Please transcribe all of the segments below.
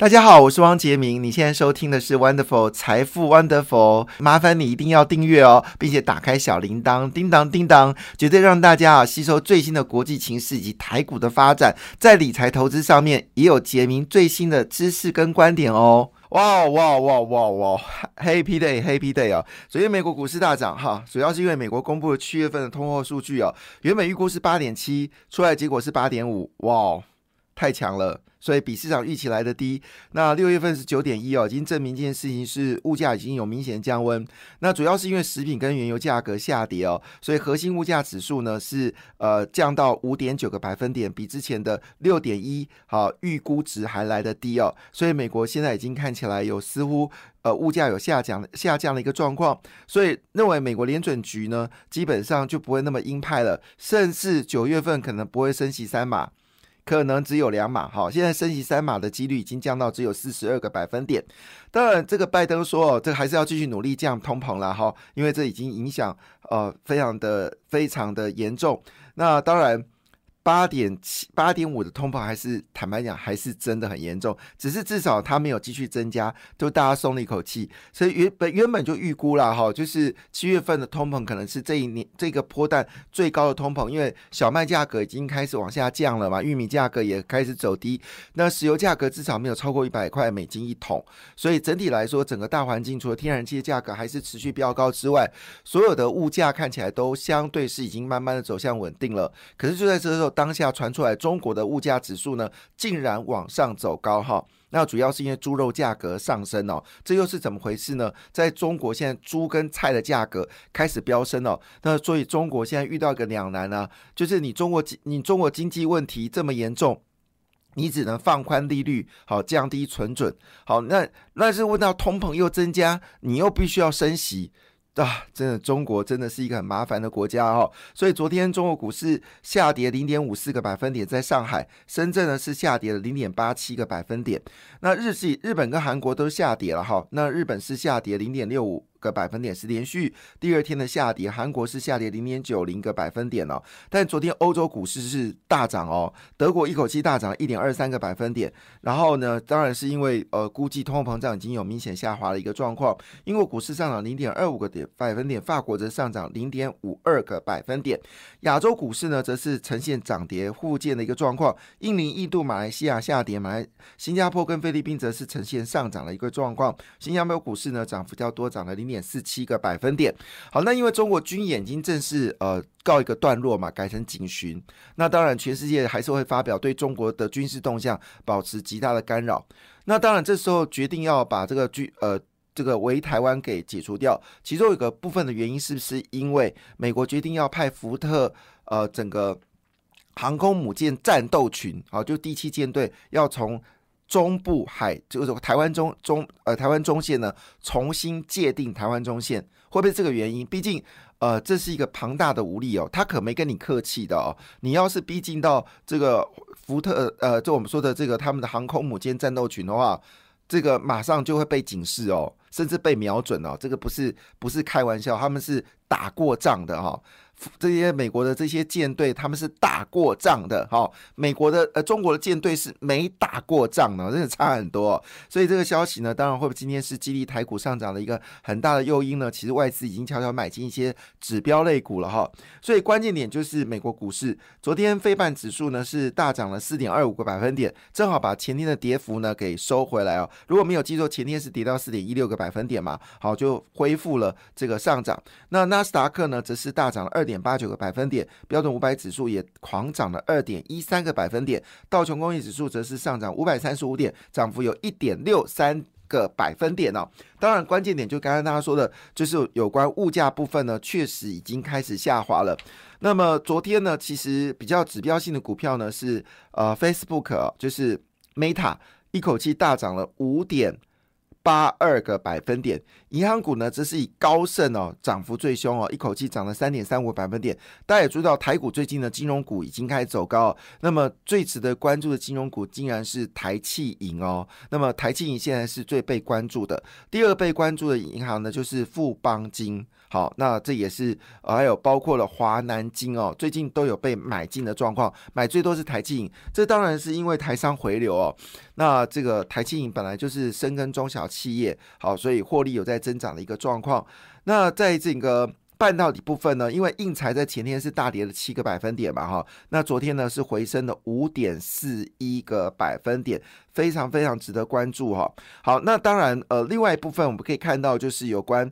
大家好，我是汪杰明。你现在收听的是 Wonderful 财富 Wonderful，麻烦你一定要订阅哦，并且打开小铃铛，叮当叮当，绝对让大家啊吸收最新的国际情势以及台股的发展，在理财投资上面也有杰明最新的知识跟观点哦。哇哇哇哇哇！Happy Day，Happy Day 啊！昨天美国股市大涨哈，主要是因为美国公布了七月份的通货数据哦，原本预估是八点七，出来结果是八点五，哇，太强了！所以比市场预期来的低。那六月份是九点一哦，已经证明这件事情是物价已经有明显降温。那主要是因为食品跟原油价格下跌哦，所以核心物价指数呢是呃降到五点九个百分点，比之前的六点一好预估值还来的低哦。所以美国现在已经看起来有似乎呃物价有下降下降的一个状况，所以认为美国联准局呢基本上就不会那么鹰派了，甚至九月份可能不会升息三码。可能只有两码，哈，现在升级三码的几率已经降到只有四十二个百分点。当然，这个拜登说，这还是要继续努力降通膨了，哈，因为这已经影响呃非常的非常的严重。那当然。八点七、八点五的通膨还是坦白讲还是真的很严重，只是至少它没有继续增加，就大家松了一口气。所以原本原本就预估了哈，就是七月份的通膨可能是这一年这个波段最高的通膨，因为小麦价格已经开始往下降了嘛，玉米价格也开始走低，那石油价格至少没有超过一百块美金一桶，所以整体来说，整个大环境除了天然气价格还是持续飙高之外，所有的物价看起来都相对是已经慢慢的走向稳定了。可是就在这时候。当下传出来，中国的物价指数呢，竟然往上走高哈。那主要是因为猪肉价格上升哦，这又是怎么回事呢？在中国现在猪跟菜的价格开始飙升哦，那所以中国现在遇到一个两难呢，就是你中国你中国经济问题这么严重，你只能放宽利率，好降低存准，好那那是问到通膨又增加，你又必须要升息。啊，真的，中国真的是一个很麻烦的国家哦。所以昨天中国股市下跌零点五四个百分点，在上海、深圳呢是下跌了零点八七个百分点。那日系、日本跟韩国都下跌了哈。那日本是下跌零点六五。个百分点是连续第二天的下跌，韩国是下跌零点九零个百分点哦，但昨天欧洲股市是大涨哦，德国一口气大涨一点二三个百分点，然后呢，当然是因为呃估计通货膨胀已经有明显下滑的一个状况，英国股市上涨零点二五个点百分点，法国则上涨零点五二个百分点，亚洲股市呢则是呈现涨跌互见的一个状况，印尼、印度、马来西亚下跌，马来新加坡跟菲律宾则是呈现上涨的一个状况，新加坡股市呢涨幅较多，涨了零。点四七个百分点，好，那因为中国军演已经正式呃告一个段落嘛，改成警巡，那当然全世界还是会发表对中国的军事动向保持极大的干扰。那当然这时候决定要把这个军呃这个围台湾给解除掉，其中有个部分的原因是不是因为美国决定要派福特呃整个航空母舰战斗群，好，就第七舰队要从。中部海就是台湾中中呃台湾中线呢，重新界定台湾中线，会不会这个原因？毕竟呃这是一个庞大的武力哦，他可没跟你客气的哦。你要是逼近到这个福特呃，就我们说的这个他们的航空母舰战斗群的话，这个马上就会被警示哦，甚至被瞄准哦。这个不是不是开玩笑，他们是打过仗的哈。这些美国的这些舰队，他们是打过仗的，哈。美国的呃，中国的舰队是没打过仗的，真的差很多。所以这个消息呢，当然会不会今天是激励台股上涨的一个很大的诱因呢？其实外资已经悄悄买进一些指标类股了，哈。所以关键点就是美国股市，昨天非半指数呢是大涨了四点二五个百分点，正好把前天的跌幅呢给收回来哦。如果没有记错，前天是跌到四点一六个百分点嘛，好就恢复了这个上涨。那纳斯达克呢，则是大涨了二点。点八九个百分点，标准五百指数也狂涨了二点一三个百分点，道琼工业指数则是上涨五百三十五点，涨幅有一点六三个百分点哦。当然，关键点就刚刚大家说的，就是有关物价部分呢，确实已经开始下滑了。那么昨天呢，其实比较指标性的股票呢是呃 Facebook，就是 Meta，一口气大涨了五点八二个百分点。银行股呢，则是以高盛哦涨幅最凶哦，一口气涨了三点三五百分点。大家也注意到，台股最近的金融股已经开始走高。那么最值得关注的金融股，竟然是台气银哦。那么台气银现在是最被关注的，第二被关注的银行呢，就是富邦金。好，那这也是还有包括了华南金哦，最近都有被买进的状况，买最多是台气银。这当然是因为台商回流哦。那这个台气银本来就是深耕中小企业，好，所以获利有在增长的一个状况。那在这个半导体部分呢，因为印材在前天是大跌了七个百分点嘛，哈，那昨天呢是回升了五点四一个百分点，非常非常值得关注哈。好，那当然呃，另外一部分我们可以看到就是有关。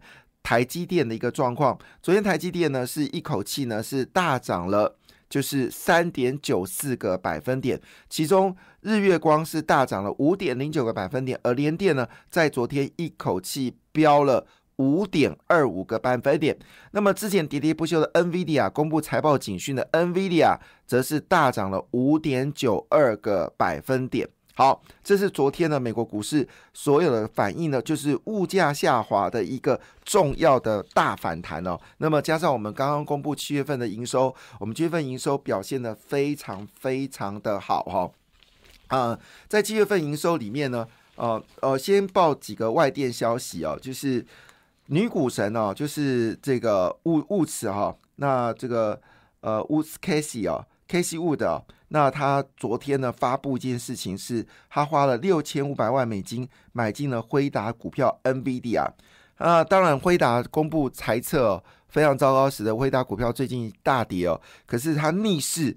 台积电的一个状况，昨天台积电呢是一口气呢是大涨了，就是三点九四个百分点，其中日月光是大涨了五点零九个百分点，而联电呢在昨天一口气飙了五点二五个百分点。那么之前喋喋不休的 NVIDIA 公布财报警讯的 NVIDIA 则是大涨了五点九二个百分点。好，这是昨天的美国股市所有的反应呢，就是物价下滑的一个重要的大反弹哦。那么加上我们刚刚公布七月份的营收，我们七月份营收表现的非常非常的好哈。啊，在七月份营收里面呢，呃呃，先报几个外电消息哦，就是女股神哦，就是这个物物此哈，那这个呃乌斯 Casey 哦。K C Wood，那他昨天呢发布一件事情，是他花了六千五百万美金买进了辉达股票 N V D 啊，啊，当然辉达公布财测非常糟糕，使得辉达股票最近大跌哦。可是他逆势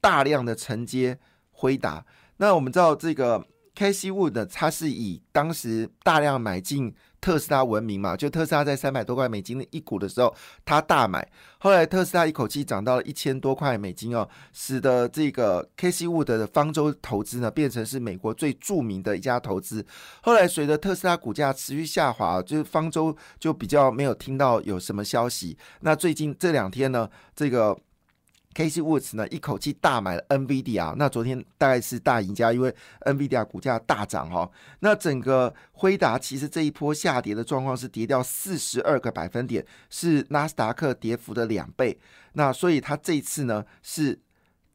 大量的承接辉达，那我们知道这个 K C Wood，他是以当时大量买进。特斯拉闻名嘛，就特斯拉在三百多块美金的一股的时候，他大买，后来特斯拉一口气涨到了一千多块美金哦，使得这个 K C Wood 的方舟投资呢，变成是美国最著名的一家投资。后来随着特斯拉股价持续下滑，就是方舟就比较没有听到有什么消息。那最近这两天呢，这个。Casey Woods 呢，一口气大买了 NVIDIA，那昨天大概是大赢家，因为 NVIDIA 股价大涨哈。那整个辉达其实这一波下跌的状况是跌掉四十二个百分点，是纳斯达克跌幅的两倍。那所以他这一次呢是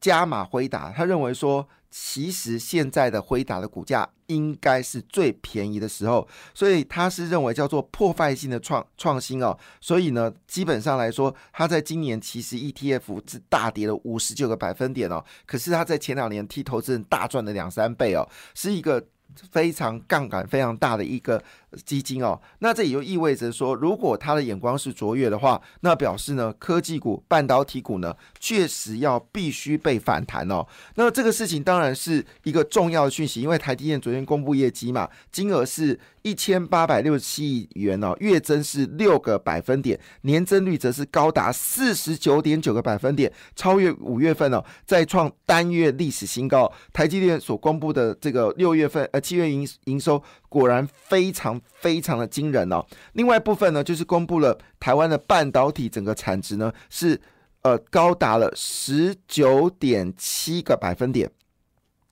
加码辉达，他认为说。其实现在的辉达的股价应该是最便宜的时候，所以他是认为叫做破坏性的创创新哦。所以呢，基本上来说，他在今年其实 ETF 是大跌了五十九个百分点哦。可是他在前两年替投资人大赚了两三倍哦，是一个非常杠杆非常大的一个。基金哦，那这也就意味着说，如果他的眼光是卓越的话，那表示呢，科技股、半导体股呢，确实要必须被反弹哦。那这个事情当然是一个重要的讯息，因为台积电昨天公布业绩嘛，金额是一千八百六十七亿元哦，月增是六个百分点，年增率则是高达四十九点九个百分点，超越五月份哦，再创单月历史新高。台积电所公布的这个六月份呃七月营营收。果然非常非常的惊人哦。另外一部分呢，就是公布了台湾的半导体整个产值呢，是呃高达了十九点七个百分点。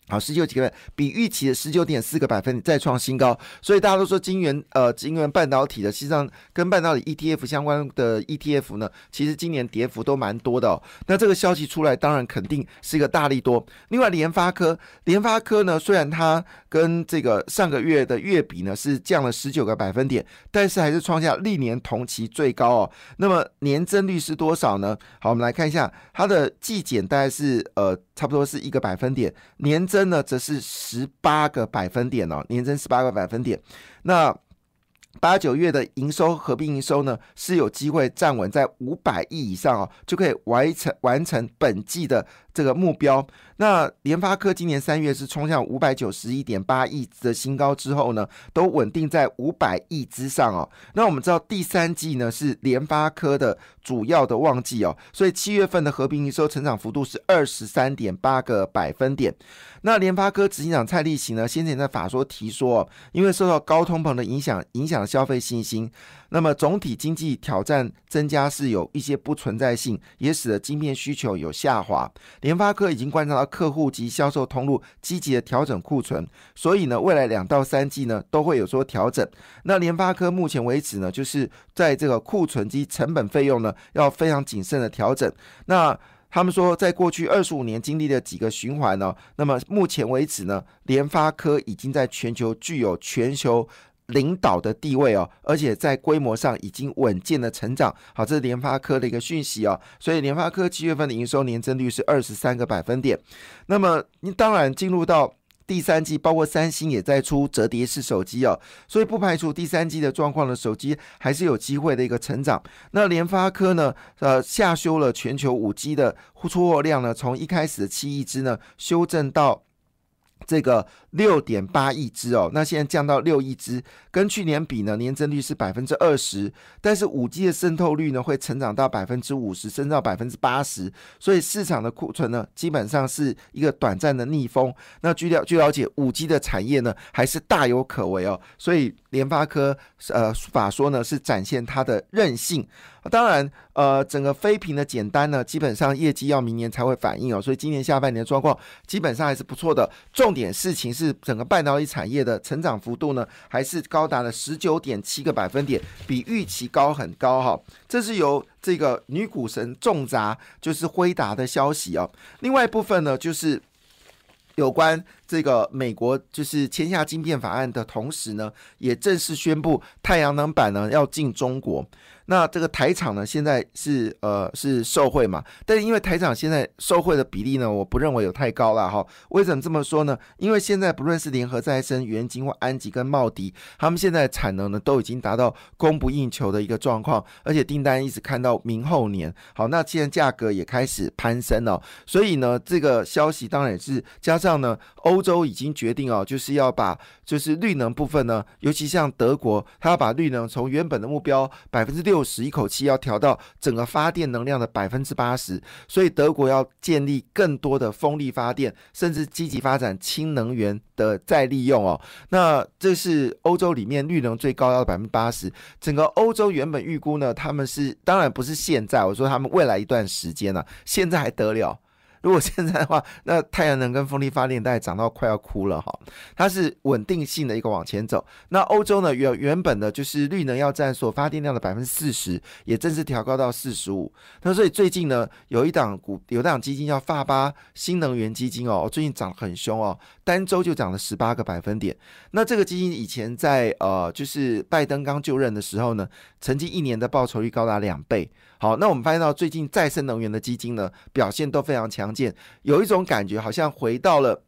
好，十九几个比预期的十九点四个百分点再创新高，所以大家都说晶圆呃晶圆半导体的，实际上跟半导体 ETF 相关的 ETF 呢，其实今年跌幅都蛮多的哦。那这个消息出来，当然肯定是一个大力多。另外，联发科，联发科呢，虽然它跟这个上个月的月比呢是降了十九个百分点，但是还是创下历年同期最高哦。那么年增率是多少呢？好，我们来看一下它的季减，大概是呃差不多是一个百分点年。增呢，则是十八个百分点哦，年增十八个百分点。那八九月的营收合并营收呢，是有机会站稳在五百亿以上哦，就可以完成完成本季的这个目标。那联发科今年三月是冲向五百九十一点八亿的新高之后呢，都稳定在五百亿之上哦。那我们知道第三季呢是联发科的主要的旺季哦，所以七月份的合并营收成长幅度是二十三点八个百分点。那联发科执行长蔡立行呢，先前在法说提说，因为受到高通膨的影响，影响消费信心。那么总体经济挑战增加是有一些不存在性，也使得晶片需求有下滑。联发科已经观察到。客户及销售通路积极的调整库存，所以呢，未来两到三季呢都会有所调整。那联发科目前为止呢，就是在这个库存及成本费用呢要非常谨慎的调整。那他们说，在过去二十五年经历了几个循环呢，那么目前为止呢，联发科已经在全球具有全球。领导的地位哦，而且在规模上已经稳健的成长。好，这是联发科的一个讯息哦。所以联发科七月份的营收年增率是二十三个百分点。那么你当然进入到第三季，包括三星也在出折叠式手机哦，所以不排除第三季的状况的手机还是有机会的一个成长。那联发科呢，呃，下修了全球五 G 的出货量呢，从一开始的七亿只呢，修正到。这个六点八亿只哦，那现在降到六亿只，跟去年比呢，年增率是百分之二十，但是五 G 的渗透率呢会成长到百分之五十，升到百分之八十，所以市场的库存呢基本上是一个短暂的逆风。那据了据了解，五 G 的产业呢还是大有可为哦，所以联发科呃法说呢是展现它的韧性。当然，呃，整个非屏的简单呢，基本上业绩要明年才会反映哦，所以今年下半年的状况基本上还是不错的。重点事情是整个半导体产业的成长幅度呢，还是高达了十九点七个百分点，比预期高很高哈。这是由这个女股神重砸，就是辉达的消息哦。另外一部分呢，就是有关这个美国就是签下晶片法案的同时呢，也正式宣布太阳能板呢要进中国。那这个台厂呢，现在是呃是受贿嘛？但是因为台厂现在受贿的比例呢，我不认为有太高了哈。为什么这么说呢？因为现在不论是联合再生、元晶或安吉跟茂迪，他们现在产能呢都已经达到供不应求的一个状况，而且订单一直看到明后年。好，那现在价格也开始攀升了，所以呢，这个消息当然也是加上呢，欧欧洲已经决定哦，就是要把就是绿能部分呢，尤其像德国，它要把绿能从原本的目标百分之六。六十一口气要调到整个发电能量的百分之八十，所以德国要建立更多的风力发电，甚至积极发展氢能源的再利用哦。那这是欧洲里面绿能最高要百分之八十。整个欧洲原本预估呢，他们是当然不是现在，我说他们未来一段时间呢，现在还得了。如果现在的话，那太阳能跟风力发电大概涨到快要哭了哈，它是稳定性的一个往前走。那欧洲呢，原原本的就是绿能要占所发电量的百分之四十，也正式调高到四十五。那所以最近呢，有一档股，有一档基金叫发巴新能源基金哦，最近涨很凶哦，单周就涨了十八个百分点。那这个基金以前在呃，就是拜登刚就任的时候呢，曾经一年的报酬率高达两倍。好，那我们发现到最近再生能源的基金呢，表现都非常强有一种感觉好像回到了，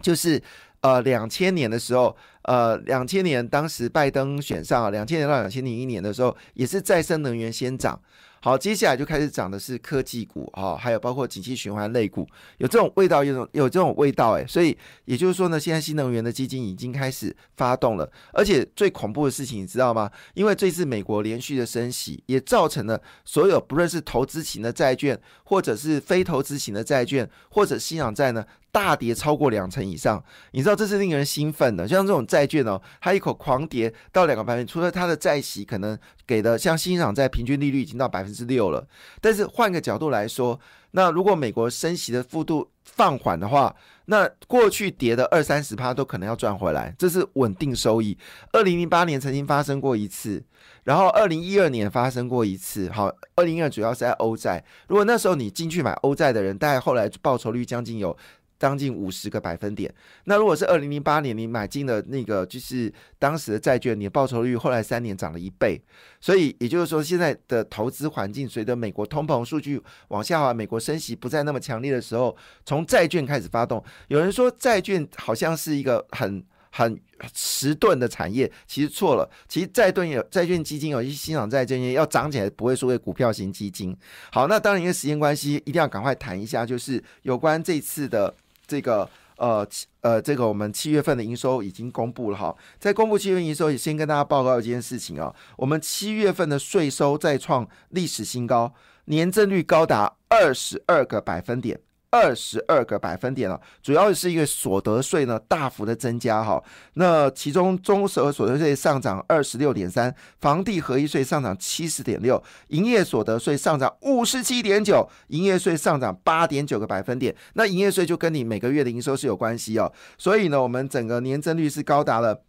就是呃两千年的时候，呃两千年当时拜登选上啊，两千年到两千零一年的时候，也是再生能源先涨。好，接下来就开始讲的是科技股哈，还有包括景气循环类股，有这种味道，有种有这种味道诶。所以也就是说呢，现在新能源的基金已经开始发动了，而且最恐怖的事情你知道吗？因为这次美国连续的升息，也造成了所有不论是投资型的债券，或者是非投资型的债券，或者信仰债呢，大跌超过两成以上。你知道这是令人兴奋的，像这种债券哦，它一口狂跌到两个百分除了它的债息可能给的像新场债平均利率已经到百分。之六了，但是换个角度来说，那如果美国升息的幅度放缓的话，那过去跌的二三十趴都可能要赚回来，这是稳定收益。二零零八年曾经发生过一次，然后二零一二年发生过一次。好，二零一二主要是在欧债，如果那时候你进去买欧债的人，大概后来报酬率将近有。将近五十个百分点。那如果是二零零八年你买进的那个，就是当时的债券，你的报酬率后来三年涨了一倍。所以也就是说，现在的投资环境随着美国通膨数据往下滑，美国升息不再那么强烈的时候，从债券开始发动。有人说债券好像是一个很很迟钝的产业，其实错了。其实债盾有债券基金有一些欣赏债券要涨起来，不会输给股票型基金。好，那当然因为时间关系，一定要赶快谈一下，就是有关这次的。这个呃呃，这个我们七月份的营收已经公布了哈，在公布七月份营收，也先跟大家报告一件事情啊，我们七月份的税收再创历史新高，年增率高达二十二个百分点，二十二个百分点了，主要是因为所得税呢大幅的增加哈。那其中综合所得税上涨二十六点三，房地合一税上涨七十点六，营业所得税上涨五十七点九，营业税上涨八点九个百分点。那营业税就跟你每个月的营收是有关系哦。所以呢，我们整个年增率是高达了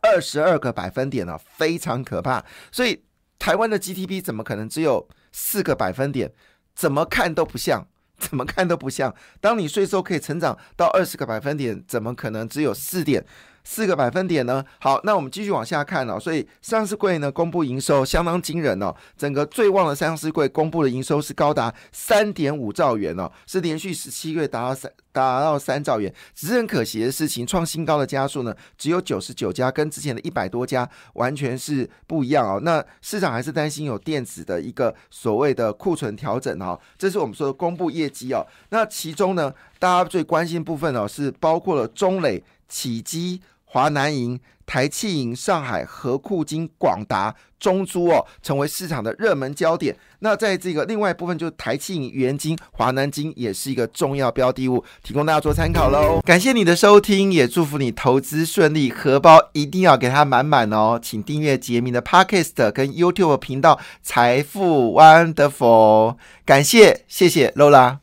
二十二个百分点呢，非常可怕。所以台湾的 GDP 怎么可能只有四个百分点？怎么看都不像。怎么看都不像。当你税收可以成长到二十个百分点，怎么可能只有四点？四个百分点呢？好，那我们继续往下看哦。所以上市柜呢公布营收相当惊人哦，整个最旺的上市柜公布的营收是高达三点五兆元哦，是连续十七个月达到三达到三兆元。只是很可惜的事情，创新高的家数呢只有九十九家，跟之前的一百多家完全是不一样哦。那市场还是担心有电子的一个所谓的库存调整哦，这是我们说的公布业绩哦。那其中呢，大家最关心部分哦，是包括了中磊。启基、华南银、台气银、上海和库金、广达、中珠哦，成为市场的热门焦点。那在这个另外一部分，就是台气银、元金、华南金也是一个重要标的物，提供大家做参考喽。感谢你的收听，也祝福你投资顺利，荷包一定要给它满满哦。请订阅杰明的 Podcast 跟 YouTube 频道《财富 Wonderful》。感谢，谢谢 Lola。